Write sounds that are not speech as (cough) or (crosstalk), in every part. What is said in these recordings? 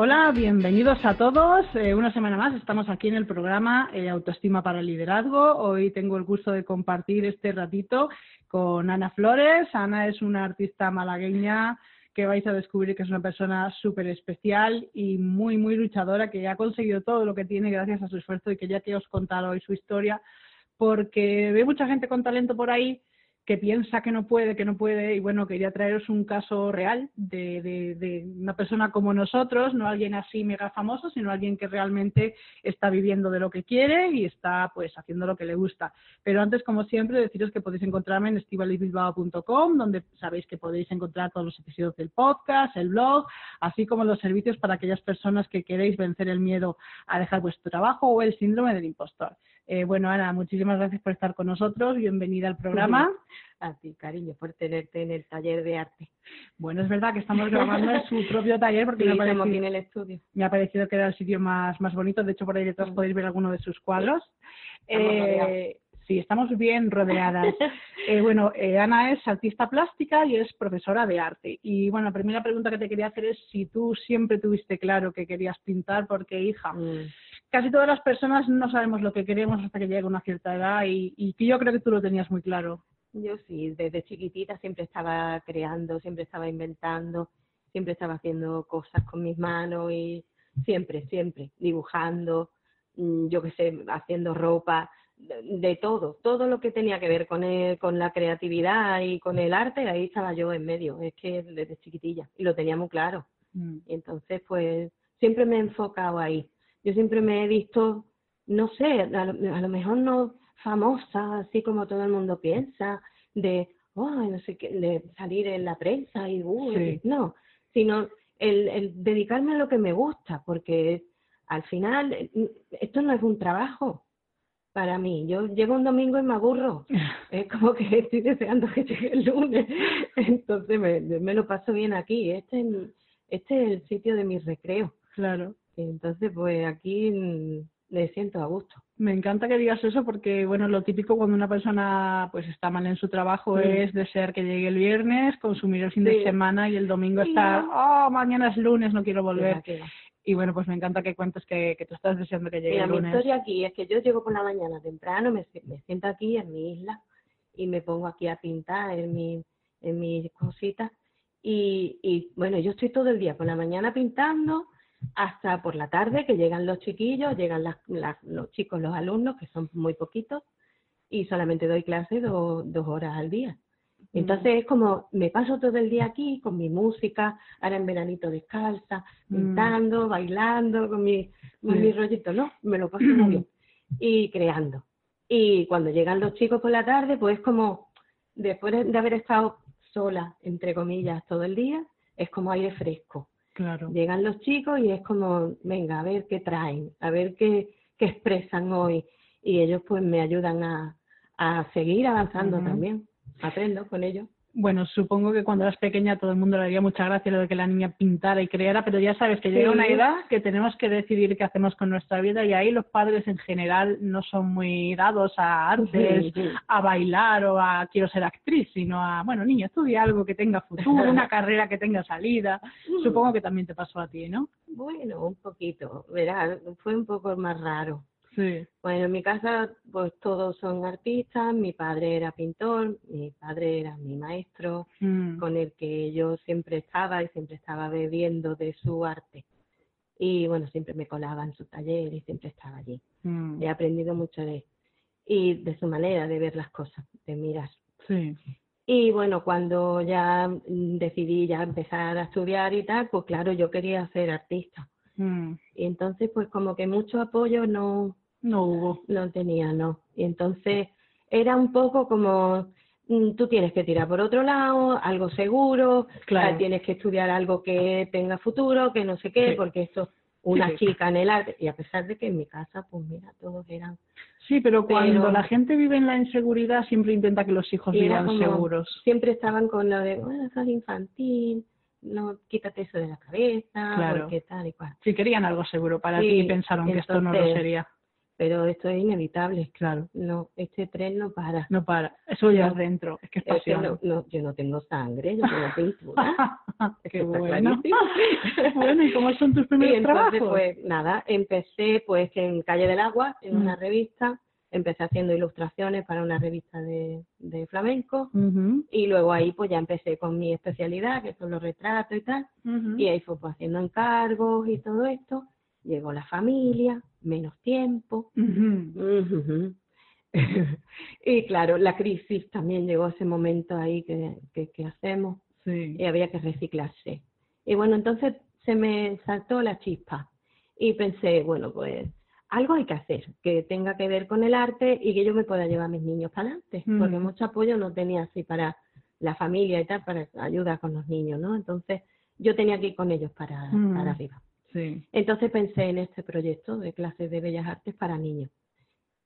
Hola, bienvenidos a todos. Eh, una semana más estamos aquí en el programa eh, Autoestima para el Liderazgo. Hoy tengo el gusto de compartir este ratito con Ana Flores. Ana es una artista malagueña que vais a descubrir que es una persona súper especial y muy, muy luchadora, que ha conseguido todo lo que tiene gracias a su esfuerzo y que ya que os contar hoy su historia, porque ve mucha gente con talento por ahí que piensa que no puede, que no puede, y bueno, quería traeros un caso real de, de, una persona como nosotros, no alguien así mega famoso, sino alguien que realmente está viviendo de lo que quiere y está pues haciendo lo que le gusta. Pero antes, como siempre, deciros que podéis encontrarme en estivalisbilbao.com, donde sabéis que podéis encontrar todos los episodios del podcast, el blog, así como los servicios para aquellas personas que queréis vencer el miedo a dejar vuestro trabajo o el síndrome del impostor. Eh, bueno, Ana, muchísimas gracias por estar con nosotros. Bienvenida al programa. (laughs) A ti, cariño, por tenerte en el taller de arte. Bueno, es verdad que estamos grabando en su (laughs) propio taller porque me, ha parecido, en el estudio. me ha parecido que era el sitio más, más bonito. De hecho, por ahí detrás podéis ver alguno de sus cuadros. Eh, sí, estamos bien rodeadas. (laughs) eh, bueno, eh, Ana es artista plástica y es profesora de arte. Y bueno, la primera pregunta que te quería hacer es si tú siempre tuviste claro que querías pintar, porque hija, mm casi todas las personas no sabemos lo que queremos hasta que llega una cierta edad y, y yo creo que tú lo tenías muy claro. Yo sí, desde chiquitita siempre estaba creando, siempre estaba inventando, siempre estaba haciendo cosas con mis manos y siempre, siempre, dibujando, mm, yo qué sé, haciendo ropa, de, todo, todo lo que tenía que ver con, con la creatividad y con el arte, ahí estaba yo en medio, es que desde chiquitilla y lo tenía muy claro. Mm. Y entonces, pues, siempre me he enfocado ahí yo siempre me he visto, no sé, a lo, mejor no famosa, así como todo el mundo piensa, de, oh, no sé qué, de salir en la prensa y, no, sino el, el dedicarme a lo que me gusta, porque al final esto no es un trabajo para mí. Yo llego un domingo y me aburro. (laughs) Es como que estoy deseando que llegue el lunes. Entonces me, me lo paso bien aquí. Este es, este es el sitio de mi recreo. Claro. Entonces, pues aquí me siento a gusto. Me encanta que digas eso porque, bueno, lo típico cuando una persona pues está mal en su trabajo es desear que llegue el viernes, consumir el fin de semana y el domingo estar, oh, mañana es lunes, no quiero volver. Y bueno, pues me encanta que cuentes que, que tú estás deseando que llegue el lunes. Mi historia aquí es que yo llego por la mañana temprano, me, siento aquí en mi isla y me pongo aquí a pintar en, mi, en mis cositas. Y, y bueno, yo estoy todo el día por la mañana pintando, hasta por la tarde que llegan los chiquillos, llegan los chicos, los alumnos, que son muy poquitos, y solamente doy clase dos horas al día. Entonces es como, me paso todo el día aquí con mi música, ahora en veranito descalza, mm. pintando, bailando, con mi, mi rollito, ¿no? Me lo paso muy bien. (clears throat) Y creando. Y cuando llegan los chicos por la tarde, pues como, después de haber estado sola, entre comillas, todo el día, es como aire fresco. Llegan los chicos y es como, venga, a ver qué traen, a ver qué, qué expresan hoy. Y ellos pues me ayudan a, a seguir avanzando también. Aprendo con ellos. Bueno, supongo que cuando eras pequeña todo el mundo le haría mucha gracia lo de que la niña pintara y creara, pero ya sabes que llega una edad que tenemos que decidir qué hacemos con nuestra vida y ahí los padres en general no son muy dados a artes, a bailar o a quiero ser actriz, sino a, bueno, niña, estudia algo que tenga futuro, una (laughs) carrera que tenga salida. Mm. Supongo que también te pasó a ti, ¿no? Bueno, un poquito, verás, fue un poco más raro. Bueno, en mi casa pues todos son artistas, mi padre era pintor, mi padre era mi maestro, mm. con el que yo siempre estaba y siempre estaba bebiendo de su arte. Y bueno, siempre me colaba en su taller y siempre estaba allí. Mm. He aprendido mucho de él y de su manera de ver las cosas, de mirar. Sí. Y bueno, cuando ya decidí ya empezar a estudiar y tal, pues claro, yo quería ser artista. Mm. Y entonces, pues como que mucho apoyo no, no hubo. No tenía, no. Y entonces era un poco como mm, tú tienes que tirar por otro lado, algo seguro, Claro. tienes que estudiar algo que tenga futuro, que no sé qué, Sí. porque eso, una sí. chica en el arte, y a pesar de que en mi casa, pues mira, todos eran Sí, pero cuando Pero- la gente vive en la inseguridad siempre intenta que los hijos vivan como- seguros. siempre estaban con lo de, bueno, eso es infantil, no, quítate eso de la cabeza, Claro. porque tal y cual. Si querían algo seguro para Sí, ti y pensaron que esto no lo sería. Pero esto es inevitable. Claro, No, este tren no para. no para. Eso ya No. es dentro, es que es pasión. no, no, yo no tengo sangre, yo tengo pintura. (laughs) Qué bueno. (laughs) bueno, ¿y cómo son tus Y primeros entonces, trabajos? pues nada, empecé pues en Calle del Agua, en Mm. una revista, empecé haciendo ilustraciones para una revista de, de flamenco Ujú, y luego ahí pues ya empecé con mi especialidad, que son los retratos y tal, ujú. y ahí fue pues haciendo encargos y todo esto, llegó la familia, menos tiempo, (laughs) y claro, la crisis también llegó ese momento ahí que, que, que hacemos Sí. y había que reciclarse. Y bueno, entonces se me saltó la chispa y pensé, bueno, pues algo hay que hacer que tenga que ver con el arte y que yo me pueda llevar a mis niños para adelante, porque mucho apoyo no tenía así para la familia y tal, para ayuda con los niños, ¿no? Entonces yo tenía que ir con ellos para, para arriba. Sí. Entonces pensé en este proyecto de clases de bellas artes para niños.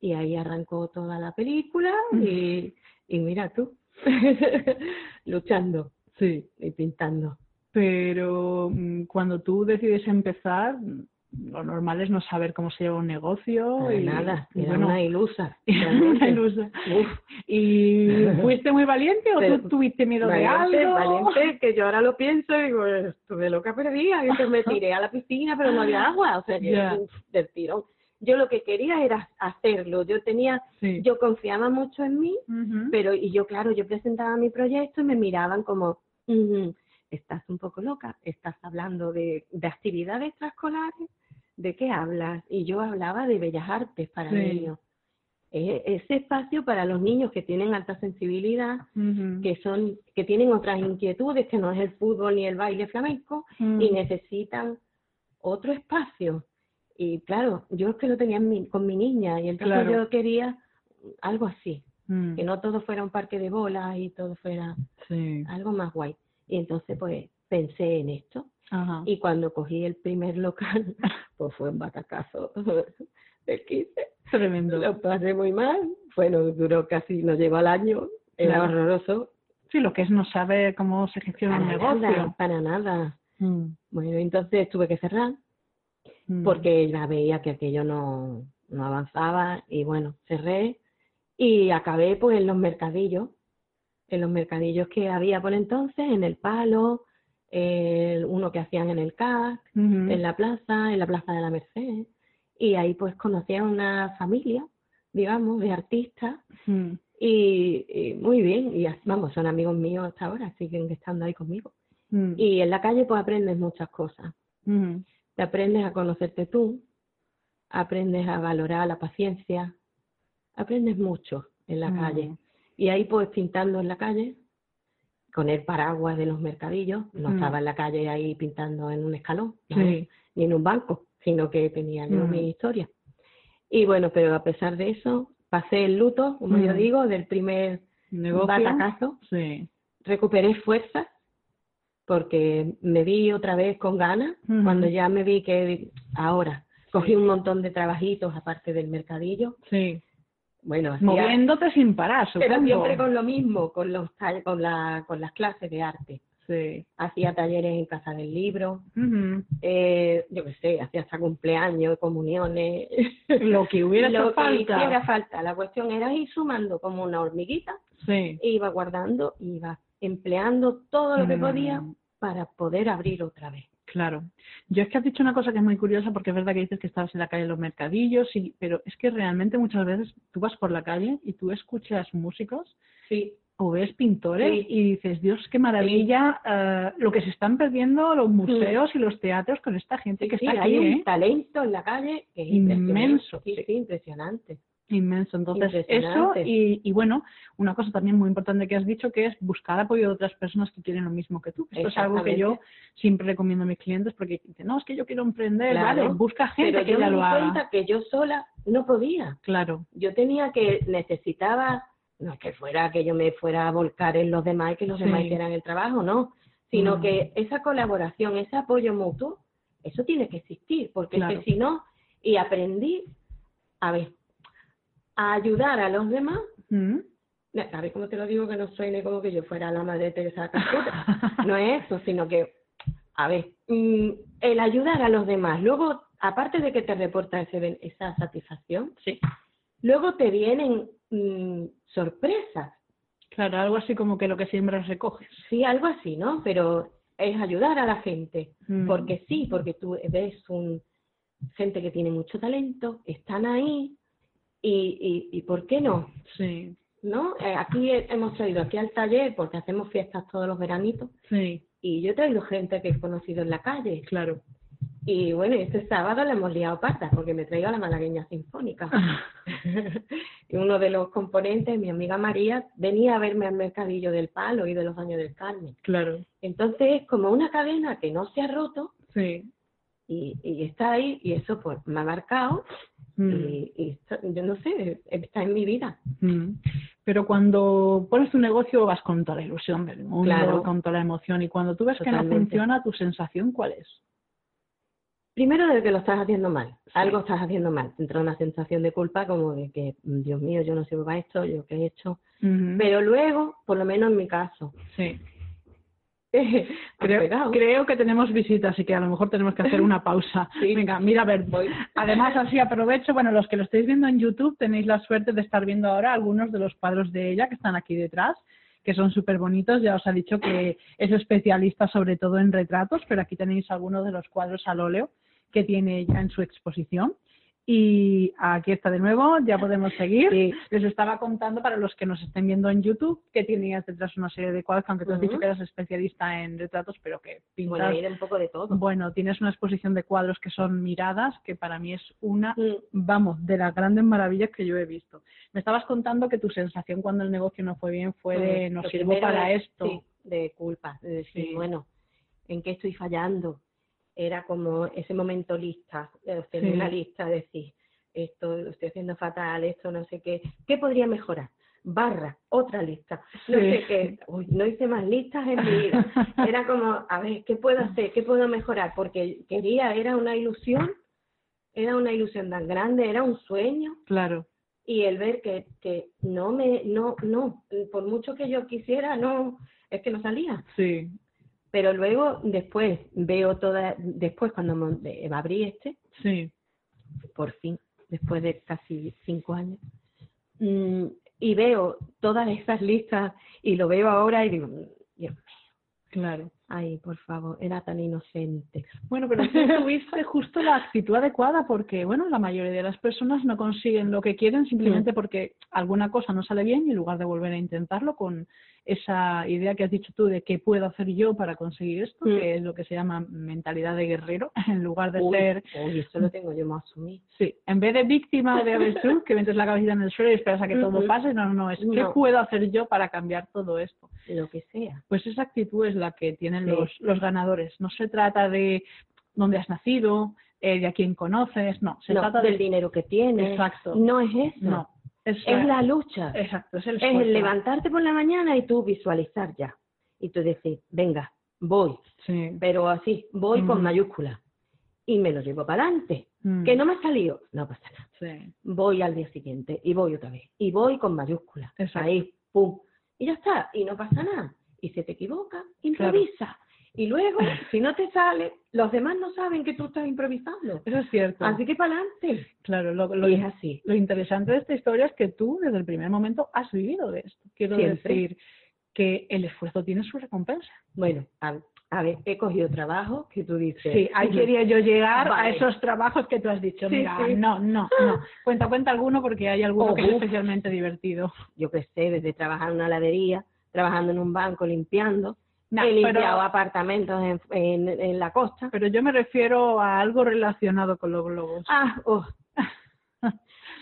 Y ahí arrancó toda la película y, y mira tú, (laughs) luchando Sí. y pintando. Pero mm, cuando tú decides empezar, mm, lo normal es no saber cómo se lleva un negocio. Para y, nada, y bueno, una ilusa. (laughs) una ilusa. Uf, ¿Y fuiste muy valiente o Pero- tú tuviste miedo de valiente, algo? valiente, que yo ahora lo pienso y digo, estuve loca perdida, y que me (laughs) tiré a la piscina, pero no había agua, o sea, que, uf, del tirón. Yo lo que quería era hacerlo, yo tenía, Sí. yo confiaba mucho en mí, pero y yo claro yo presentaba mi proyecto y me miraban como "Ujú, estás un poco loca estás hablando de, de actividades extraescolares de qué hablas y yo hablaba de bellas artes para Sí. niños E- ese espacio para los niños que tienen alta sensibilidad que son que tienen otras inquietudes que no es el fútbol ni el baile flamenco Mm. y necesitan otro espacio y claro yo es que lo tenía en mi- con mi niña y entonces Claro. yo quería algo así Mm. que no todo fuera un parque de bolas y todo fuera Sí. algo más guay. Y entonces pues pensé en esto Ajá. y cuando cogí el primer local (laughs) pues fue un batacazo (laughs) del 15. Tremendo. Lo pasé muy mal, bueno, duró casi, no llegó al año, era Claro. horroroso. Sí, lo que es no saber cómo se gestiona un Para negocio. nada, para nada. Mm. Bueno, entonces tuve que cerrar Mm. porque ya veía que aquello no, no avanzaba y bueno, cerré y acabé pues en los mercadillos, en los mercadillos que había por entonces, en el Palo, el, uno que hacían en el CAC, en la plaza, en la plaza de la Merced. Y ahí pues conocí a una familia, digamos, de artistas. Y, y muy bien, y vamos, son amigos míos hasta ahora, siguen estando ahí conmigo. Y en la calle pues aprendes muchas cosas. Te aprendes a conocerte tú, aprendes a valorar la paciencia, aprendes mucho en la calle. Y ahí pues pintando en la calle, con el paraguas de los mercadillos, no Mm. estaba en la calle ahí pintando en un escalón, ni en un banco, sino que tenía yo Mm. mi historia. Y bueno, pero a pesar de eso, pasé el luto, como yo Mm. digo, del primer Negocio. batacazo, Sí. recuperé fuerzas porque me vi otra vez con ganas cuando ya me vi que ahora cogí un montón de trabajitos aparte del mercadillo Sí. Bueno hacía- Moviéndote sin parar, pero supongo. siempre con lo mismo con los con la con las clases de arte Sí. hacía talleres en casa del libro eh, yo qué sé hacía hasta cumpleaños comuniones Lo que hubiera (laughs) lo que falta. hiciera falta la cuestión era ir sumando como una hormiguita Sí. e iba guardando iba empleando todo lo que Mm. podía para poder abrir otra vez Claro. Yo es que has dicho una cosa que es muy curiosa porque es verdad que dices que estabas en la calle de los mercadillos, y, pero es que realmente muchas veces tú vas por la calle y tú escuchas músicos sí o ves pintores Sí. y dices, Dios, qué maravilla eh, lo que se están perdiendo los museos y los teatros con esta gente que sí, está hay aquí, un ¿eh? talento en la calle que es Inmenso, impresionante. Sí, impresionante. Inmenso. Entonces, eso y, y bueno, una cosa también muy importante que has dicho que es buscar apoyo de otras personas que quieren lo mismo que tú. Esto es algo que yo siempre recomiendo a mis clientes porque dicen, no, es que yo quiero emprender, Claro, vale, busca gente Pero que yo ya me lo di haga. cuenta que yo sola no podía. Claro. Yo tenía que, necesitaba no es que fuera que yo me fuera a volcar en los demás y que los Sí. demás hicieran el trabajo, no, sino Mm. que esa colaboración, ese apoyo mutuo, eso tiene que existir, porque es que si no, y aprendí, a ver, a ayudar a los demás, Mm. a ver cómo te lo digo que no suene como que yo fuera la madre Teresa Calcuta, (laughs) no es eso, sino que, a ver, mm, el ayudar a los demás, luego, aparte de que te reporta ese, esa satisfacción, Sí, luego te vienen mm, sorpresas, claro, algo así como que lo que siembras recoges. sí, algo así, ¿no? Pero es ayudar a la gente, Mm. porque sí, porque tú ves un gente que tiene mucho talento, están ahí, y, y, y ¿por qué no? Sí, ¿No? Eh, aquí he- hemos traído aquí al taller, porque hacemos fiestas todos los veranitos, sí, y yo he traído gente que he conocido en la calle. claro. Y bueno, este sábado le hemos liado patas, porque me traigo a la malagueña sinfónica. (laughs) y uno de los componentes, mi amiga María, venía a verme al mercadillo del palo y de los años del Carmen. Claro, Entonces es como una cadena que no se ha roto sí. y, y está ahí, y eso pues me ha marcado, Mm. y, y esto- yo no sé, está en mi vida. Mm. Pero cuando pones tu negocio vas con toda la ilusión del mundo, Claro. con toda la emoción y cuando tú ves que no funciona, tu sensación cuál es? Primero de que lo estás haciendo mal, algo estás haciendo mal, te entra una sensación de culpa como de que, "Mm, Dios mío, yo no sirvo para esto, yo qué he hecho. Pero luego, por lo menos en mi caso, Sí. (laughs) Creo, que tenemos visitas, así que a lo mejor tenemos que hacer una pausa. (laughs) Sí. Venga, mira a ver. Voy. Además, así aprovecho, bueno, los que lo estáis viendo en YouTube tenéis la suerte de estar viendo ahora algunos de los cuadros de ella que están aquí detrás, que son súper bonitos. Ya os ha dicho que es especialista sobre todo en retratos, pero aquí tenéis algunos de los cuadros al óleo que tiene ella en su exposición. Y aquí está de nuevo, ya podemos seguir. Sí. Les estaba contando para los que nos estén viendo en YouTube que tenías detrás una serie de cuadros, que aunque tú has dicho que eras especialista en retratos, pero que pintas Bueno, de un poco de todo. bueno, tienes una exposición de cuadros que son miradas, que para mí es una, Mm. vamos, de las grandes maravillas que yo he visto. Me estabas contando que tu sensación cuando el negocio no fue bien fue de no lo sirvo para es- esto. Sí, de culpa, de decir, bueno, ¿en qué estoy fallando? Era como ese momento lista, de hacer Sí. una lista, de decir, esto lo estoy haciendo fatal, esto no sé qué, ¿qué podría mejorar? Barra, otra lista, no Sí. sé qué, uy, no hice más listas en mi vida. (laughs) Era como, a ver, ¿qué puedo hacer? ¿Qué puedo mejorar? Porque quería, era una ilusión, era una ilusión tan grande, era un sueño, Claro, y el ver que, que no me, no, no, por mucho que yo quisiera, no, es que no salía. sí, Pero luego, después, veo toda, después cuando eh, abrí este, sí, por fin, después de casi cinco años, mm, y veo todas esas listas, y lo veo ahora y digo, "Mm, Dios mío, claro. Ay, por favor, era tan inocente. Bueno, pero tú tuviste (laughs) justo la actitud adecuada porque, bueno, la mayoría de las personas no consiguen lo que quieren simplemente porque alguna cosa no sale bien y en lugar de volver a intentarlo con esa idea que has dicho tú de qué puedo hacer yo para conseguir esto, Mm. que es lo que se llama mentalidad de guerrero, (laughs) en lugar de Uy, ser, uy, eso lo tengo yo más asumido. sí, en vez de víctima de avestruz, que metes la cabecita en el suelo y esperas a que todo Ujú. pase, no, no, no, es qué No. puedo hacer yo para cambiar todo esto. Lo que sea. Pues esa actitud es la que Sí. los, los ganadores. No se trata de dónde has nacido, eh, de a quién conoces, no. Se No, trata del de... dinero que tienes. Exacto. No es eso. No. Es, Es la lucha. Exacto, es el Es esfuerzo. el levantarte por la mañana y tú visualizar ya. Y tú decir, venga, voy. Sí. Pero así, voy Mm. con mayúscula. Y me lo llevo para adelante. Mm. Que no me ha salido, no pasa nada. Sí. Voy al día siguiente y voy otra vez. Y voy con mayúscula. Exacto. Ahí, pum. Y ya está. Y no pasa nada. Y se te equivoca, improvisa. Y luego, (laughs) si no te sale, los demás no saben que tú estás improvisando. Eso es cierto. Así que para adelante. Claro, lo, lo, Y es así. lo interesante de esta historia es que tú desde el primer momento has vivido de esto. Quiero Siempre. decir que el esfuerzo tiene su recompensa. Bueno, a, a ver, he cogido trabajo que tú dices. Sí, ahí quería yo llegar a esos trabajos que tú has dicho. Sí, Mira, sí. no, no, no. Cuenta, cuenta alguno porque hay alguno Oh, que es especialmente divertido. yo qué sé, desde trabajar en una heladería, trabajando en un banco limpiando, No, he limpiado pero, apartamentos en, en, en la costa. pero yo me refiero a algo relacionado con los globos. Ah, oh. (laughs)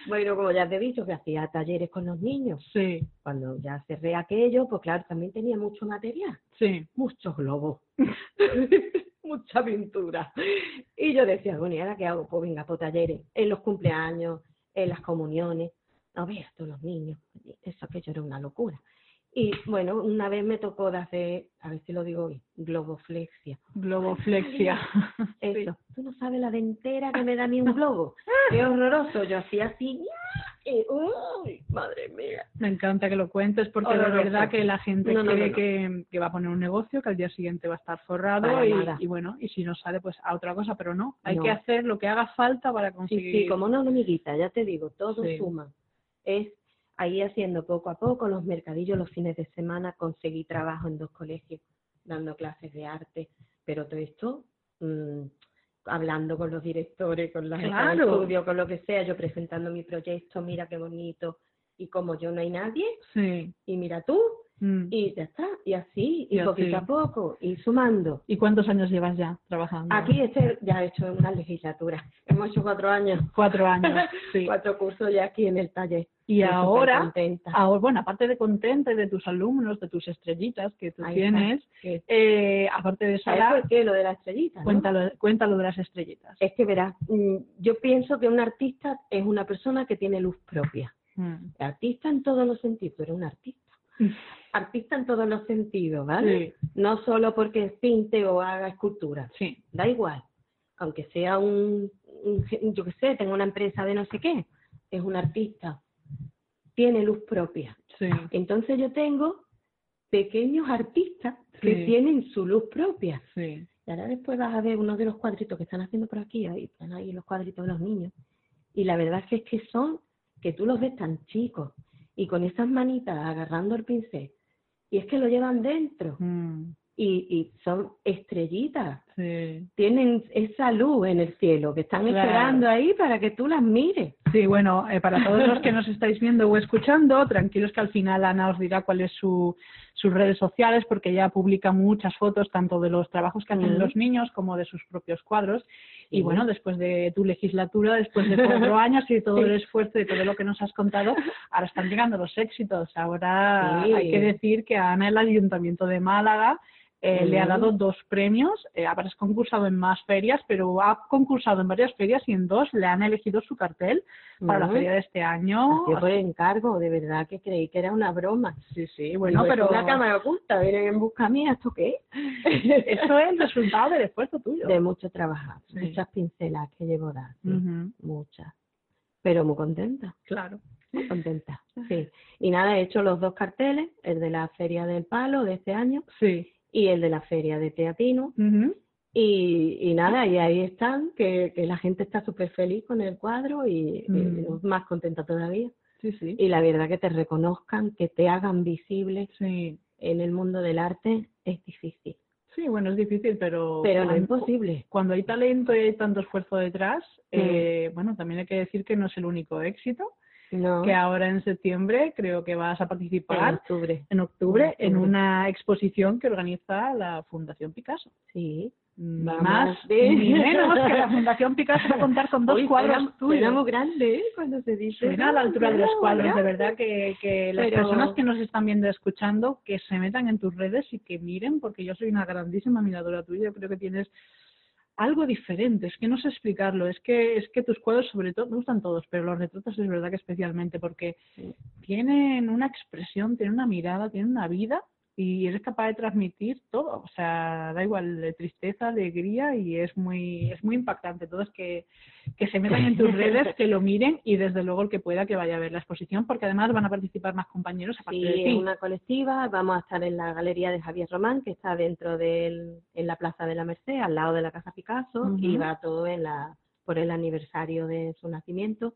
bueno, como ya te he dicho, que hacía talleres con los niños. Sí, Cuando ya cerré aquello, pues claro, también tenía mucho material, sí. muchos globos, (laughs) (laughs) mucha pintura. Y yo decía, bueno, ¿y ahora qué hago? Pues venga, por talleres, en los cumpleaños, en las comuniones. no veas todos los niños, eso aquello era una locura. Y bueno, una vez me tocó de hacer, a ver si lo digo hoy, globoflexia. Globoflexia. (laughs) Eso, tú no sabes la dentera que me da ni un globo. (laughs) Qué horroroso, yo hacía así, y, uy, madre mía. Me encanta que lo cuentes porque Horroroso. verdad que la gente No, no, cree no. Que, que va a poner un negocio, que al día siguiente va a estar forrado y, bueno, y si no sale pues a otra cosa, pero no, hay que hacer lo que haga falta para Sí, conseguir. sí, como una hormiguita, ya te digo, todo Sí. suma. Es ahí haciendo poco a poco los mercadillos los fines de semana, conseguí trabajo en dos colegios dando clases de arte, pero todo esto mm, hablando con los directores, con la jefa de Claro. estudio, con lo que sea, yo presentando mi proyecto, mira qué bonito, y como yo no hay nadie, Sí. y mira tú, Mm. y ya está, y así, y, Y así. poquito a poco, y sumando. ¿Y cuántos años llevas ya trabajando? Aquí este ya he hecho una legislatura, hemos hecho cuatro años, Cuatro años, (laughs) sí. cuatro cursos ya aquí en el taller. Y Estoy ahora, ahora, bueno, aparte de contenta y de tus alumnos, de tus estrellitas que tú Ahí tienes, eh, aparte de eso, ¿Sabes por qué lo de la estrellita? no? cuéntalo, cuéntalo de las estrellitas. Es que verás, mm, yo pienso que un artista es una persona que tiene luz propia. Mm. Artista en todos los sentidos, pero un artista. (laughs) Artista en todos los sentidos, ¿vale? Sí, No solo porque pinte o haga escultura, sí, da igual. Aunque sea un, yo qué sé, tenga una empresa de no sé qué, es un artista. Tiene luz propia. sí. Entonces yo tengo pequeños artistas que Sí. tienen su luz propia. sí. Y ahora después vas a ver uno de los cuadritos que están haciendo por aquí, ahí están ahí los cuadritos de los niños. Y la verdad es que, es que son, que tú los ves tan chicos, y con esas manitas agarrando el pincel, y es que lo llevan dentro, Mm, y, y son estrellitas, sí. tienen esa luz en el cielo, que están Claro. esperando ahí para que tú las mires. Sí, bueno, eh, para todos los que nos estáis viendo o escuchando, tranquilos que al final Ana os dirá cuáles su, sus redes sociales, porque ella publica muchas fotos tanto de los trabajos que hacen Ujú. los niños como de sus propios cuadros. Y bueno, después de tu legislatura, después de cuatro (laughs) años y todo el esfuerzo y todo lo que nos has contado, ahora están llegando los éxitos. Ahora Sí. hay que decir que a Ana el Ayuntamiento de Málaga eh, le ha dado dos premios. Eh, habrás concursado en más ferias, pero ha concursado en varias ferias y en dos le han elegido su cartel para la feria de este año. Así por encargo, de verdad que creí que era una broma. Sí, sí, bueno, pero "Es una cámara oculta, vienen en busca mía, ¿esto qué es? (laughs) eso es el resultado del esfuerzo tuyo. de mucho trabajar, Sí. muchas pinceladas que llevo dar, muchas. Pero muy contenta, Claro. muy contenta, sí. Y nada, he hecho los dos carteles, el de la Feria del Palo de este año Sí. Y el de la Feria de Teatino. Y, y nada, y ahí están, que, que la gente está súper feliz con el cuadro y, y Mm. más contenta todavía. Sí, sí. Y la verdad que te reconozcan, que te hagan visible Sí. en el mundo del arte es difícil, Sí, bueno, es difícil, pero... pero no es imposible. Cuando hay talento y hay tanto esfuerzo detrás, eh, bueno, también hay que decir que no es el único éxito, No, que ahora en septiembre creo que vas a en participar octubre, en octubre En en octubre. una exposición que organiza la Fundación Picasso. sí. Vamos, más sí. ni menos que la Fundación Picasso va a contar con (laughs) dos cuadros tuyos. muy grande, ¿eh? Cuando se dice. Suena a la altura de los cuadros, de verdad que, que las Pero- personas que nos están viendo escuchando, que se metan en tus redes y que miren, porque yo soy una grandísima admiradora tuya, yo creo que tienes algo diferente, es que no sé explicarlo, es que es que tus cuadros sobre todo, me gustan todos, pero los retratos es verdad que especialmente porque Sí. tienen una expresión, tienen una mirada, tienen una vida y eres capaz de transmitir todo, o sea, da igual, de tristeza, alegría y es muy es muy impactante. Todo es que, que se metan en tus redes, que lo miren y desde luego el que pueda que vaya a ver la exposición porque además van a participar más compañeros aparte Sí, de ti. una colectiva. Vamos a estar en la galería de Javier Román, que está dentro del, en la Plaza de la Merced, al lado de la Casa Picasso, Ujú. y va todo en la por el aniversario de su nacimiento,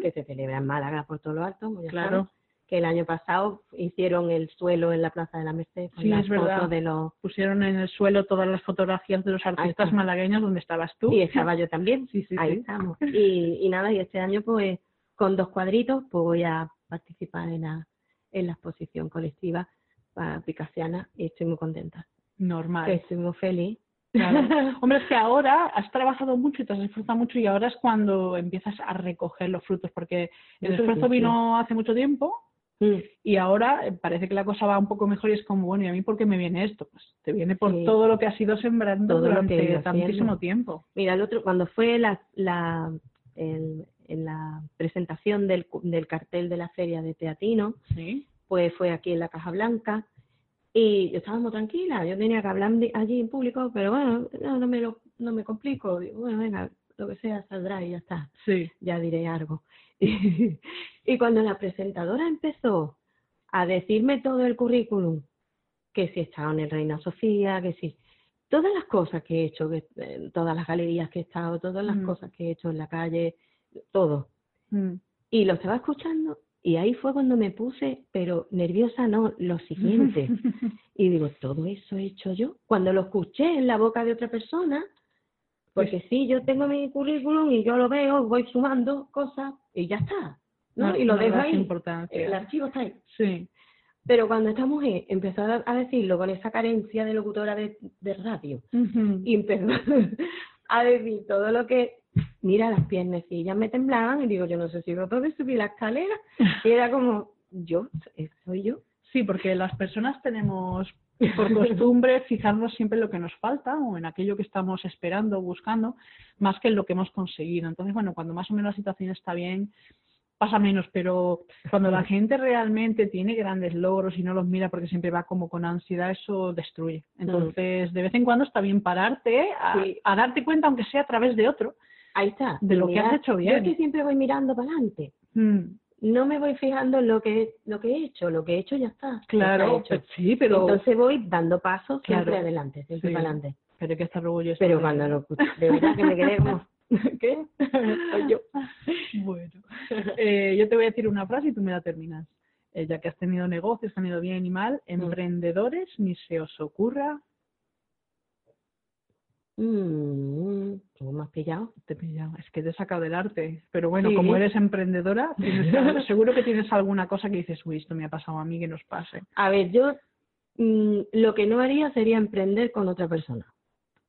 que se celebra en Málaga por todo lo alto, ya Claro. Que el año pasado hicieron el suelo en la Plaza de la Merced con Sí, las es verdad. fotos de los Pusieron en el suelo todas las fotografías de los artistas malagueños donde estabas tú. Y estaba yo también. (laughs) Sí, sí, Ahí sí. estamos. Y, y nada, y este año pues con dos cuadritos pues voy a participar en la, en la exposición colectiva ah, picasiana y estoy muy contenta. Normal. Estoy muy feliz. Claro. (laughs) Hombre, es que ahora has trabajado mucho y te has esforzado mucho y ahora es cuando empiezas a recoger los frutos, porque el esfuerzo sí, sí. vino hace mucho tiempo Mm, y ahora eh, parece que la cosa va un poco mejor y es como, bueno, ¿y a mí por qué me viene esto? Pues te viene por Sí. todo lo que has ido sembrando Todo durante tantísimo tiempo. Mira, el otro, cuando fue la, la, el, en la presentación del, del cartel de la feria de Teatino, Sí. pues fue aquí en la Caja Blanca y yo estaba muy tranquila, yo tenía que hablar allí en público, pero bueno, no, no me lo, no me complico, digo, bueno, venga, lo que sea saldrá y ya está, Sí. ya diré algo. Y, (laughs) y cuando la presentadora empezó a decirme todo el currículum, que si he estado en el Reina Sofía, que si todas las cosas que he hecho, que, eh, todas las galerías que he estado, todas las Mm. cosas que he hecho en la calle, todo. Mm. Y lo estaba escuchando y ahí fue cuando me puse, pero nerviosa no, lo siguiente. (laughs) y digo, ¿todo eso he hecho yo? Cuando lo escuché en la boca de otra persona, porque sí, yo tengo mi currículum y yo lo veo, voy sumando cosas y ya está. ¿no? No- y lo no das ahí. importancia. El archivo está ahí. Sí. Pero cuando esta mujer empezó a decirlo con esa carencia de locutora de, de radio, y empezó (laughs) a decir todo lo que, mira, las piernecillas me temblaban y digo, yo no sé si voy a poder subir la escalera. Y era como, yo, eh, soy yo. Sí, porque las personas tenemos por costumbre fijarnos siempre en lo que nos falta o en aquello que estamos esperando o buscando, más que en lo que hemos conseguido. Entonces, bueno, cuando más o menos la situación está bien, pasa menos, pero cuando la gente realmente tiene grandes logros y no los mira porque siempre va como con ansiedad, eso destruye. Entonces, de vez en cuando está bien pararte a, Sí. a darte cuenta, aunque sea a través de otro, Ahí está. De lo Y que has hecho Yo bien. es que siempre voy mirando para adelante. Mm, No me voy fijando en lo que, lo que he hecho. Lo que he hecho ya está. claro, está hecho. pues sí, pero, Entonces voy dando pasos siempre Claro. adelante, siempre Sí. para adelante. pero hay que estar orgulloso. Pero cuando lo de verdad que me quedé como, (laughs) ¿qué? Soy yo. Bueno, eh, yo te voy a decir una frase y tú me la terminas. Eh, ya que has tenido negocios, has tenido bien y mal, emprendedores, ni se os ocurra, Mm, ¿Cómo me has pillado? te he pillado, es que te he sacado del arte. Pero bueno, Sí. como eres emprendedora, tienes- (laughs) seguro que tienes alguna cosa que dices, uy, esto me ha pasado a mí, que nos pase. A ver, yo mm, lo que no haría sería emprender con otra persona.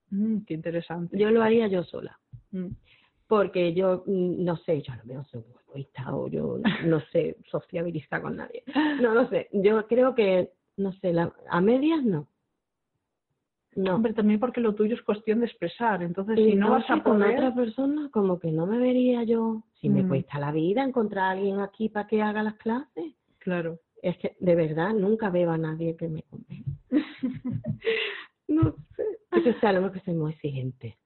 Mm, qué interesante. Yo lo haría yo sola. Mm, Porque yo, mm, no sé, yo lo mejor soy egoísta o yo no sé sociabilizar con nadie. No lo sé. Yo creo que, no sé, la, a medias no. No. Hombre, también porque lo tuyo es cuestión de expresar. Entonces, si no vas a con otra persona, como que no me vería yo. Si me Mm. cuesta la vida encontrar a alguien aquí para que haga las clases. Claro. Es que, de verdad, nunca veo a nadie que me convenga. (laughs) no sé. Es que sea, a lo mejor que soy muy exigente.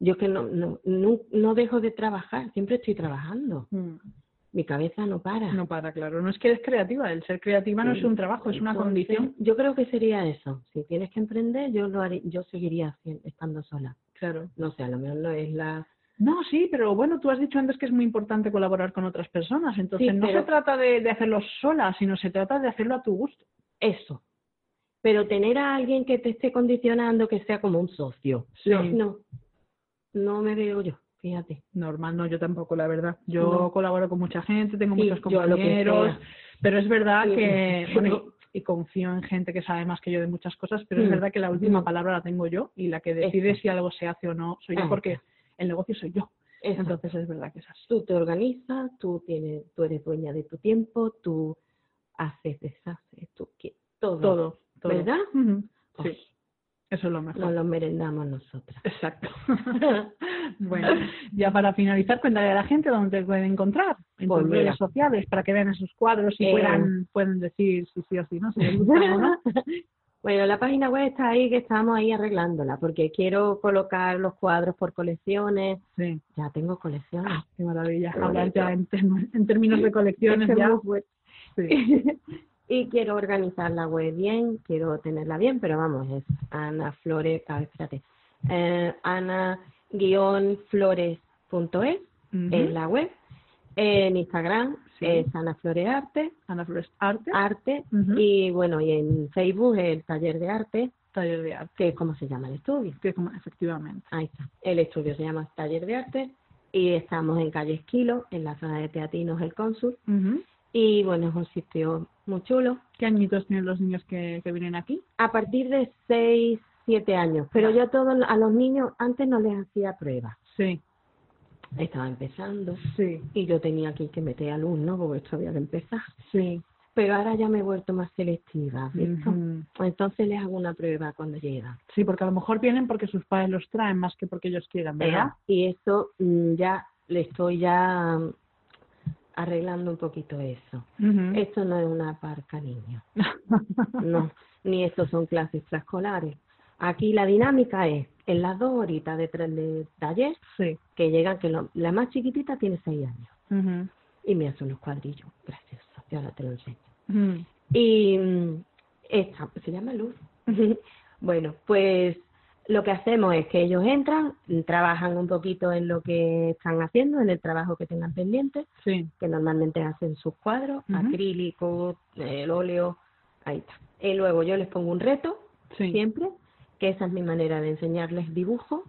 Yo que no, no, no, no dejo de trabajar, siempre estoy trabajando. Mm, Mi cabeza no para. No para, claro. No es que eres creativa. El ser creativa no es un trabajo, es una Entonces, condición. Yo creo que sería eso. Si tienes que emprender, yo lo haré, yo seguiría estando sola. Claro. No sé, a lo mejor no es la No, sí, pero bueno, tú has dicho antes que es muy importante colaborar con otras personas. Entonces, Sí, no pero- se trata de, de hacerlo sola, sino se trata de hacerlo a tu gusto. eso. Pero tener a alguien que te esté condicionando que sea como un socio. Sí. No, no, no me veo yo, fíjate. Normal, no, yo tampoco, la verdad. Yo No. colaboro con mucha gente, tengo Sí, muchos compañeros, pero es verdad Sí. que, (laughs) bueno, y, confío en gente que sabe más que yo de muchas cosas, pero es verdad que la última palabra la tengo yo y la que decide si algo se hace o no soy yo, Ah. porque el negocio soy yo. Entonces es verdad que es así. tú te organizas, tú tienes, tú eres dueña de tu tiempo, tú haces, deshaces, tú qui- todo. Todo, todo. ¿Verdad? Ujú, Sí, eso es lo mejor. nos lo merendamos nosotras. Exacto. (laughs) bueno, ya para finalizar, cuéntale a la gente dónde te pueden encontrar en Pues tus redes sociales para que vean esos cuadros y Eh. puedan, pueden decir si sí o sí, ¿no? Si les gusta o no. (laughs) Bueno, la página web está ahí, que estamos ahí arreglándola, porque quiero colocar los cuadros por colecciones. Sí, Ya tengo colecciones. ah, qué maravilla. Hablar ya en, términos de (laughs) colecciones Es que ya. Sí. Y quiero organizar la web bien, quiero tenerla bien, pero vamos, es Ana Flores, a ver, espérate, eh, ana-flores.es Ujú. es la web. En Instagram Sí. es Ana Flores Arte, Ana Flores Arte, Arte, y bueno, y en Facebook el taller de arte, taller de arte. que es como se llama el estudio. que como- efectivamente. Ahí está. El estudio se llama Taller de Arte y estamos en calle Esquilo, en la zona de Teatinos El Cónsul. Ujú. Y bueno, es un sitio muy chulo. ¿Qué añitos tienen los niños que, que vienen aquí? A partir de 6, 7 años. Pero yo a todos, a los niños antes no les hacía pruebas. Sí, Estaba empezando sí, y yo tenía aquí que meter alumnos porque esto había que empezar. sí. Pero ahora ya me he vuelto más selectiva. Entonces les hago una prueba cuando llegan. Sí, porque a lo mejor vienen porque sus padres los traen más que porque ellos quieran, ¿verdad? Y eso mm, ya le estoy ya arreglando un poquito eso. Esto no es una parca niño, (laughs) no, ni esto son clases preescolares. Aquí la dinámica es, en las dos horitas de, de taller, Sí. que llegan, que lo- la más chiquitita tiene seis años, y me hace unos cuadrillos graciosos, y ahora te lo enseño. Y mm, esta, se llama Luz. (laughs) bueno, pues lo que hacemos es que ellos entran, trabajan un poquito en lo que están haciendo, en el trabajo que tengan pendiente, Sí. que normalmente hacen sus cuadros, Ujú. acrílico, el óleo, ahí está. Y luego yo les pongo un reto, Sí. siempre, que esa es mi manera de enseñarles dibujo.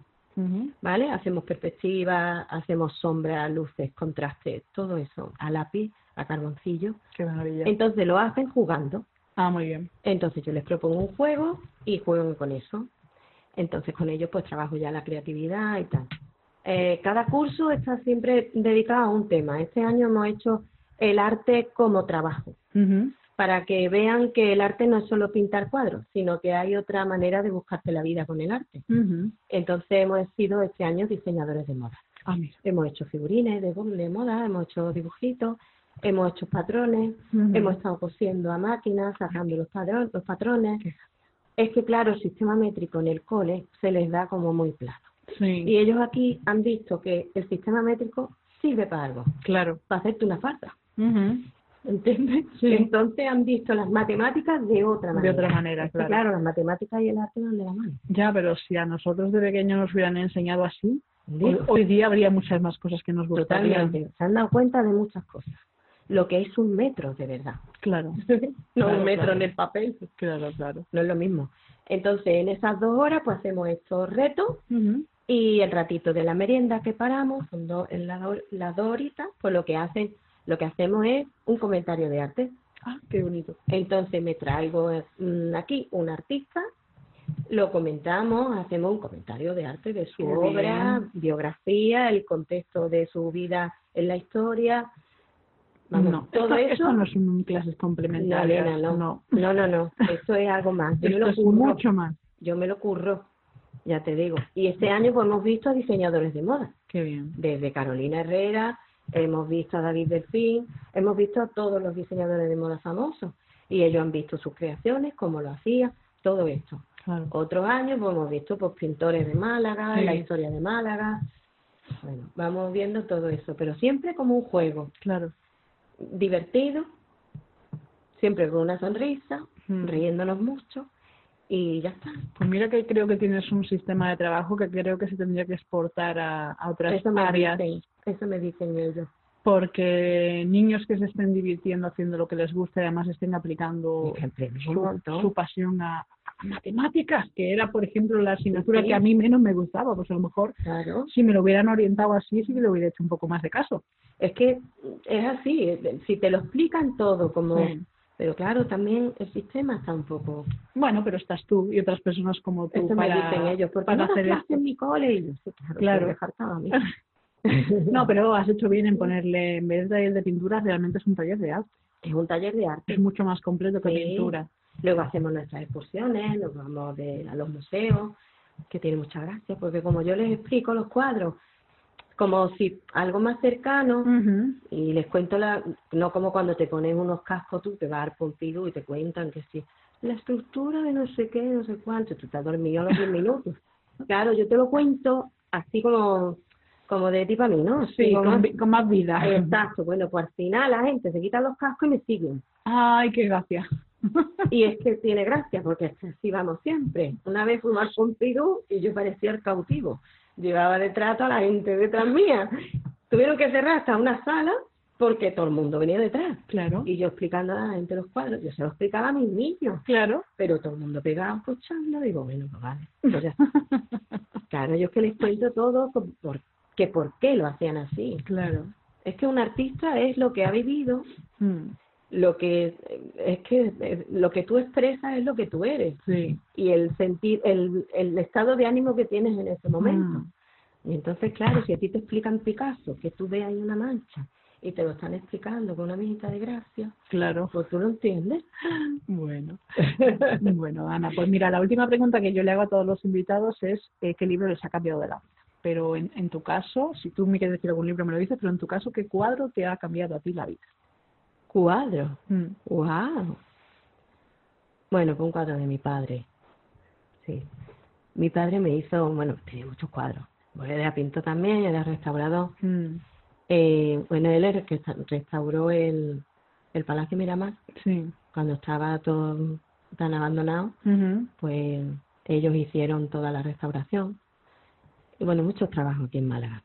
¿vale? Hacemos perspectiva, hacemos sombra, luces, contrastes, todo eso, a lápiz, a carboncillo. Qué maravilla. Entonces lo hacen jugando. Ah, muy bien. Entonces yo les propongo un juego y juegan con eso. Entonces con ellos pues trabajo ya la creatividad y tal. Eh, cada curso está siempre dedicado a un tema. Este año hemos hecho el arte como trabajo, para que vean que el arte no es solo pintar cuadros, sino que hay otra manera de buscarte la vida con el arte. Entonces hemos sido este año diseñadores de moda. Ah. Hemos hecho figurines de, de moda, hemos hecho dibujitos, hemos hecho patrones, hemos estado cosiendo a máquina, sacando los, padrón- los patrones. Es que, claro, el sistema métrico en el cole se les da como muy plano. Sí. Y ellos aquí han visto que el sistema métrico sirve para algo, Claro. para hacerte una falta. ¿Entiendes? Sí. Entonces han visto las matemáticas de otra De manera. otra manera, claro. claro, las matemáticas y el arte van de la mano. Ya, pero si a nosotros de pequeños nos hubieran enseñado así, hoy día habría muchas más cosas que nos gustarían. Totalmente. Se han dado cuenta de muchas cosas. Lo que es un metro, de verdad. Claro, (laughs) no Claro, un metro claro. en el papel. claro, claro. No es lo mismo. Entonces, en esas dos horas, pues hacemos estos retos y el ratito de la merienda que paramos, son dos, en las do- las dos horitas, pues lo que hacen, lo que hacemos es un comentario de arte. Ah, qué bonito. Entonces me traigo mm, aquí un artista, lo comentamos, hacemos un comentario de arte de su Qué obra, bien. biografía, el contexto de su vida en la historia. Vamos, no, todo esto, eso. esto no son clases no, complementarias. nena, no. no. no, no, no, Esto es algo más. Yo me Esto lo es curro. mucho más. Yo me lo curro, ya te digo. Y este año pues hemos visto a diseñadores de moda, Qué bien. desde Carolina Herrera, hemos visto a David Delfín, hemos visto a todos los diseñadores de moda famosos. Y ellos han visto sus creaciones, cómo lo hacían, todo esto. Claro. Otros años pues, hemos visto pues pintores de Málaga, Sí. la historia de Málaga. Bueno, vamos viendo todo eso, pero siempre como un juego Claro. Divertido, siempre con una sonrisa, Mm. riéndonos mucho y ya está. Pues mira que creo que tienes un sistema de trabajo que creo que se tendría que exportar a, a otras Eso me áreas. dicen, eso me dicen ellos. Porque niños que se estén divirtiendo haciendo lo que les gusta y además estén aplicando su, su pasión a, a matemáticas, que era, por ejemplo, la asignatura Sí. que a mí menos me gustaba, pues a lo mejor Claro, si me lo hubieran orientado así, sí que le hubiera hecho un poco más de caso. es que es así, si te lo explican todo como... Sí. Pero claro, también el sistema está un poco... Bueno, pero estás tú y otras personas como tú Eso para, me dicen ellos, porque para no hacer esto. en mi cole y yo, sí, claro, Claro. me. (laughs) No, pero has hecho bien en ponerle, en vez de taller de pintura, realmente es un taller de arte. es un taller de arte. Es mucho más completo que Sí. pintura. Luego hacemos nuestras excursiones, nos vamos de, a los museos, que tiene mucha gracia, porque como yo les explico los cuadros, como si algo más cercano, y les cuento la, no como cuando te pones unos cascos tú, te va a dar Pompidou y te cuentan que sí, la estructura de no sé qué, no sé cuánto, tú estás dormido a los 10 minutos. (laughs) Claro, yo te lo cuento así como, como de tipo a mí, ¿no? Sí, con, más- con más vida. Exacto, bueno, pues al final la gente se quita los cascos y me siguen. Ay, qué gracia. Y es que tiene gracia, porque así vamos siempre. Una vez fuimos al Pompidou y yo parecía el cautivo. Llevaba de trato a la gente detrás mía. Tuvieron que cerrar hasta una sala porque todo el mundo venía detrás. Claro, Y yo explicando a la gente los cuadros, yo se los explicaba a mis niños, claro. pero todo el mundo pegaba escuchando, digo, bueno, pues vale. (laughs) pues claro, yo es que les cuento todo por, por, que por qué lo hacían así. Claro. Es que un artista es lo que ha vivido, Mm, lo que es que eh, lo que tú expresas es lo que tú eres Sí. y el sentir el, el estado de ánimo que tienes en ese momento. Mm. Y entonces, claro, si a ti te explican Picasso, que tú ves ahí una mancha y te lo están explicando con una visita de gracia, Claro. pues tú lo entiendes. Bueno. (laughs) Bueno, Ana, pues mira, la última pregunta que yo le hago a todos los invitados es eh, ¿qué libro les ha cambiado de la vida? pero en, en tu caso, si tú me quieres decir algún libro me lo dices, pero en tu caso, ¿qué cuadro te ha cambiado a ti la vida? Cuadro. Mm. Wow. Bueno, fue un cuadro de mi padre. Sí. Mi padre me hizo, bueno, tenía muchos cuadros. Él era pintor también, era restaurador. Mm. Eh, bueno, él era el que resta- restauró el, el Palacio Miramar Sí. cuando estaba todo tan abandonado. Pues ellos hicieron toda la restauración. Y bueno, muchos trabajos aquí en Málaga.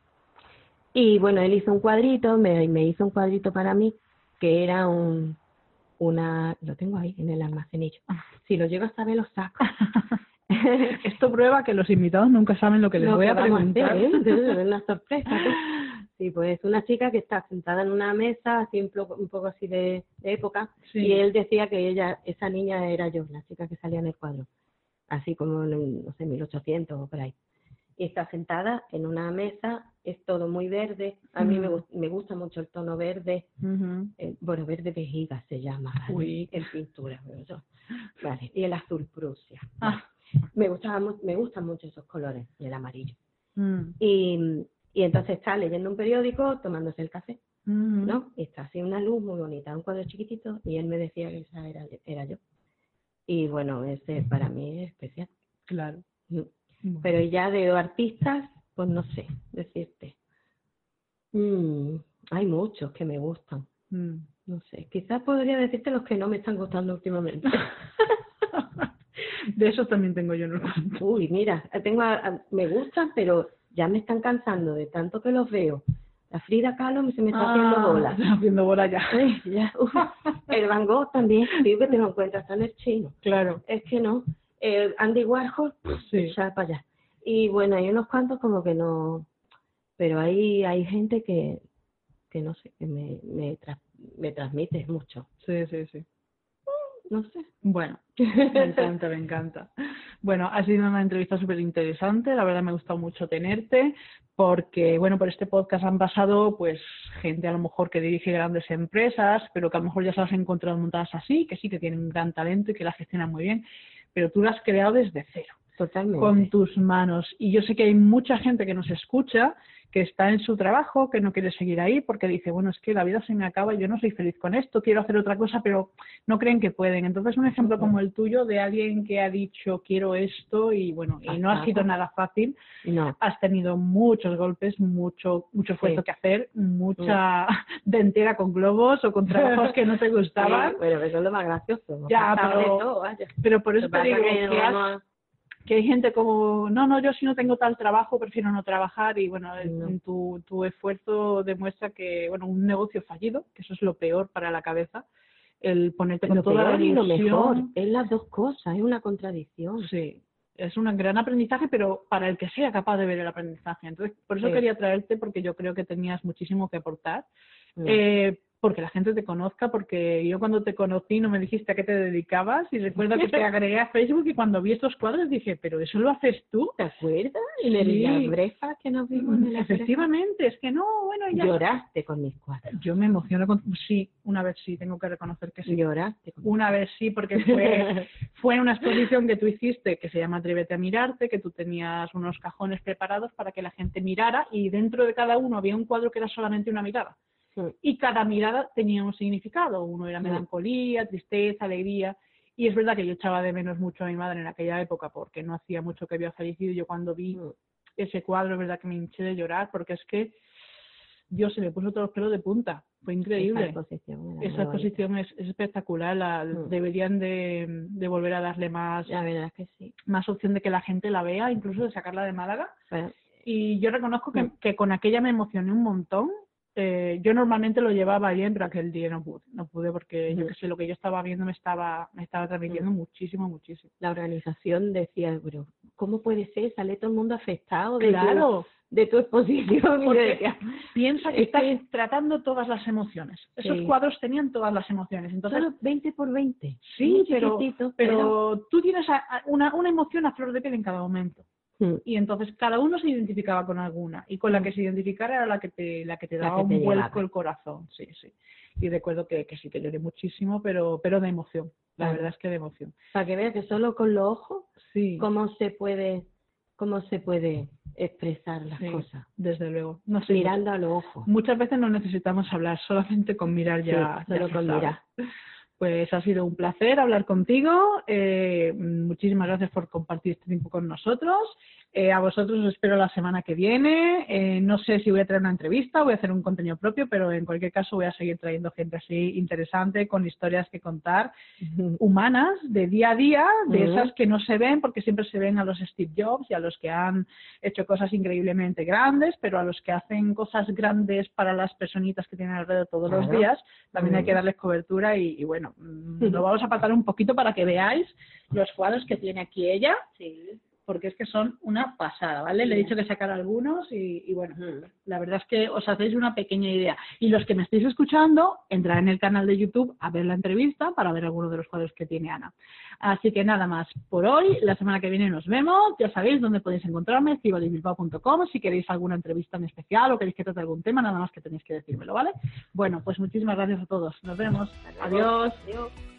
Y bueno, él hizo un cuadrito, me, me hizo un cuadrito para mí, que era un, una, lo tengo ahí en el almacenillo. Si lo llego a saber, lo saco. (laughs) Esto prueba que los invitados nunca saben lo que les Lo voy que a preguntar. hacer, ¿eh? Es una sorpresa. (laughs) Sí, pues una chica que está sentada en una mesa, así un poco, un poco así de, de época, Sí. y él decía que ella, esa niña era yo, la chica que salía en el cuadro, así como en, no sé, 1800 o por ahí. Y está sentada en una mesa, es todo muy verde, a mí me, Mm. me gusta mucho el tono verde, eh, bueno, verde vejiga se llama, ¿vale? Uy. en pintura, yo- vale, y el azul Prusia. Ah. Me, gustaba, me gustan mucho esos colores, y el amarillo. Mm. Y, y entonces está leyendo un periódico, tomándose el café. ¿no? Y está así una luz muy bonita, un cuadro chiquitito, y él me decía que esa era, era yo. Y bueno, ese para mí es especial. Claro. Bueno. Pero ya de artistas, pues no sé decirte. Mm, hay muchos que me gustan. Mm. No sé, quizás podría decirte los que no me están gustando últimamente. (laughs) De esos también tengo yo en el cuento. Uy, mira, tengo a- a- me gustan, pero ya me están cansando de tanto que los veo. La Frida Kahlo se me está haciendo Ah, bola. está haciendo bola ya. (laughs) Ay, ya, uf. El Van Gogh también, digo que te lo encuentras, está en el chino. Claro. Es que no. El Andy Warhol, Sí. ya para allá. Y bueno, hay unos cuantos como que no. Pero hay, hay gente que, que no sé, que me, me, me transmite mucho. Sí, sí, sí. No sé. Bueno, me encanta, me encanta. Bueno, ha sido una entrevista súper interesante, la verdad me ha gustado mucho tenerte, porque, bueno, por este podcast han pasado, pues, gente a lo mejor que dirige grandes empresas, pero que a lo mejor ya se las han encontrado montadas así, que sí que tienen un gran talento y que la gestionan muy bien, pero tú lo has creado desde cero, Totalmente. con tus manos. Y yo sé que hay mucha gente que nos escucha que está en su trabajo, que no quiere seguir ahí porque dice, bueno, es que la vida se me acaba, yo no soy feliz con esto, quiero hacer otra cosa, pero no creen que pueden. Entonces, un ejemplo como el tuyo de alguien que ha dicho, quiero esto y bueno, y no ha sido nada fácil, No. has tenido muchos golpes, mucho mucho esfuerzo Sí. que hacer, mucha (laughs) dentera con globos o con trabajos que no te (laughs) gustaban, Sí, Bueno, eso es lo más gracioso. Ya, pero- todo, pero por eso te digo que no que has- a- que hay gente como, no, no, yo si no tengo tal trabajo prefiero no trabajar y bueno, No. tu, tu esfuerzo demuestra que, bueno, un negocio fallido, que eso es lo peor para la cabeza, el ponerte con lo toda la peor y lo ilusión. mejor. Es las dos cosas, es una contradicción. Sí, es un gran aprendizaje, pero para el que sea capaz de ver el aprendizaje. Entonces, por eso Sí. quería traerte, porque yo creo que tenías muchísimo que aportar. Eh, porque la gente te conozca, porque yo cuando te conocí no me dijiste a qué te dedicabas y recuerdo que te agregué a Facebook y cuando vi estos cuadros dije, pero eso lo haces tú. ¿Te acuerdas? En el Sí. las brefas que nos vimos en la Efectivamente, es que no, bueno, ya. Lloraste con mis cuadros. Yo me emociono con... Sí, una vez sí, tengo que reconocer que sí. Lloraste con Una vez sí, porque fue, (laughs) fue una exposición que tú hiciste que se llama Atrévete a mirarte, que tú tenías unos cajones preparados para que la gente mirara y dentro de cada uno había un cuadro que era solamente una mirada. Sí. Y cada mirada tenía un significado. Uno era melancolía, tristeza, alegría. Y es verdad que yo echaba de menos mucho a mi madre en aquella época porque no hacía mucho que había fallecido. Yo cuando vi Mm. ese cuadro, es verdad que me hinché de llorar porque es que Dios se me puso todos los pelos de punta. Fue increíble. Esa exposición. Esa es, es espectacular. la- Mm. Deberían de, de volver a darle más, La verdad es que sí. más opción de que la gente la vea, incluso de sacarla de Málaga. Bueno, Y yo reconozco que, Mm. que con aquella me emocioné un montón. Eh, yo normalmente lo llevaba bien, pero aquel día no pude, no pude porque yo que sé, lo que yo estaba viendo me estaba, me estaba transmitiendo muchísimo, muchísimo. la organización decía, pero ¿cómo puede ser? Sale todo el mundo afectado de, Claro, tu, de tu exposición. Porque- piensa que Es estás que- tratando todas las emociones. Esos Sí. cuadros tenían todas las emociones. Entonces, solo 20 por 20. sí, pero, chiquitito, pero tú tienes a- a- una, una emoción a flor de piel en cada momento. Mm. y entonces cada uno se identificaba con alguna y con la Mm. que se identificara era la que te la que te daba que un vuelco llegaba. el corazón sí sí y recuerdo que, que sí que lloré muchísimo pero pero de emoción la verdad es que de emoción Para que veas que solo con los ojos, sí cómo se puede cómo se puede expresar las Sí, cosas. Desde luego. No sé, Mirando a los ojos. Muchas veces no necesitamos hablar, solamente con mirar ya. Solo con mirar. Pues ha sido un placer hablar contigo. Eh, muchísimas gracias por compartir este tiempo con nosotros. Eh, a vosotros os espero la semana que viene. Eh, no sé si voy a traer una entrevista, voy a hacer un contenido propio, pero en cualquier caso voy a seguir trayendo gente así interesante, con historias que contar, humanas, de día a día, de esas que no se ven, porque siempre se ven a los Steve Jobs y a los que han hecho cosas increíblemente grandes, pero a los que hacen cosas grandes para las personitas que tienen alrededor todos los días, también hay que darles cobertura y, y bueno, mm, Ujú. lo vamos a apartar un poquito para que veáis los cuadros que tiene aquí ella. Porque es que son una pasada, ¿vale? Le he dicho que sacar algunos y, y bueno, la verdad es que os hacéis una pequeña idea. Y los que me estáis escuchando, entrad en el canal de YouTube a ver la entrevista para ver algunos de los cuadros que tiene Ana. Así que nada más por hoy. La semana que viene nos vemos. Ya sabéis dónde podéis encontrarme, cibalisbilbao.com. Si queréis alguna entrevista en especial o queréis que trate algún tema, nada más que tenéis que decírmelo, ¿vale? Bueno, pues muchísimas gracias a todos. Nos vemos. Adiós. Adiós.